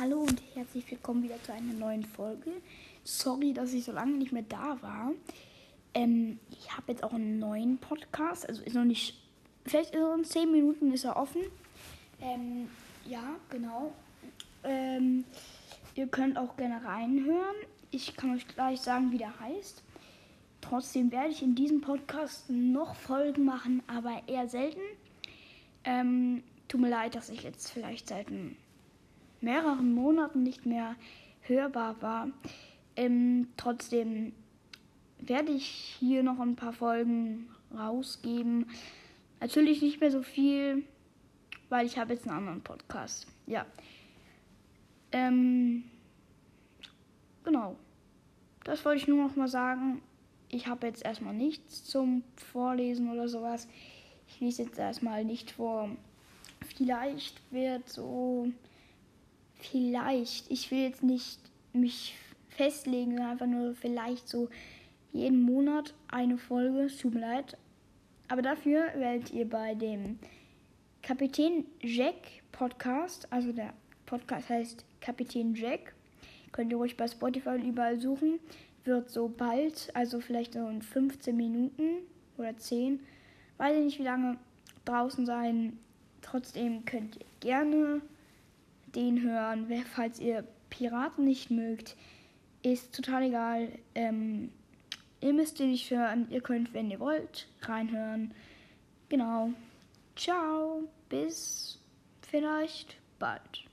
Hallo und herzlich willkommen wieder zu einer neuen Folge. Sorry, dass ich so lange nicht mehr da war. Ähm, ich habe jetzt auch einen neuen Podcast, also ist noch nicht, vielleicht in 10 Minuten ist er offen. Ähm, ja, genau. Ähm, ihr könnt auch gerne reinhören. Ich kann euch gleich sagen, wie der heißt. Trotzdem werde ich in diesem Podcast noch Folgen machen, aber eher selten. Ähm, tut mir leid, dass ich jetzt vielleicht seit mehreren Monaten nicht mehr hörbar war. Ähm, trotzdem werde ich hier noch ein paar Folgen rausgeben. Natürlich nicht mehr so viel, weil ich habe jetzt einen anderen Podcast. Ja. Ähm, genau. Das wollte ich nur noch mal sagen. Ich habe jetzt erstmal nichts zum Vorlesen oder sowas. Ich lese jetzt erstmal nicht vor. Vielleicht wird so vielleicht, ich will jetzt nicht mich festlegen, sondern einfach nur vielleicht so jeden Monat eine Folge. Es tut mir leid. Aber dafür werdet ihr bei dem Kapitän Jack Podcast, also der Podcast heißt Kapitän Jack, könnt ihr ruhig bei Spotify überall suchen, wird so bald, also vielleicht so in 15 Minuten oder 10, weiß ich nicht wie lange, draußen sein. Trotzdem könnt ihr gerne den hören. Falls ihr Piraten nicht mögt, ist total egal. Ähm, ihr müsst den nicht hören. Ihr könnt, wenn ihr wollt, reinhören. Genau. Ciao. Bis vielleicht bald.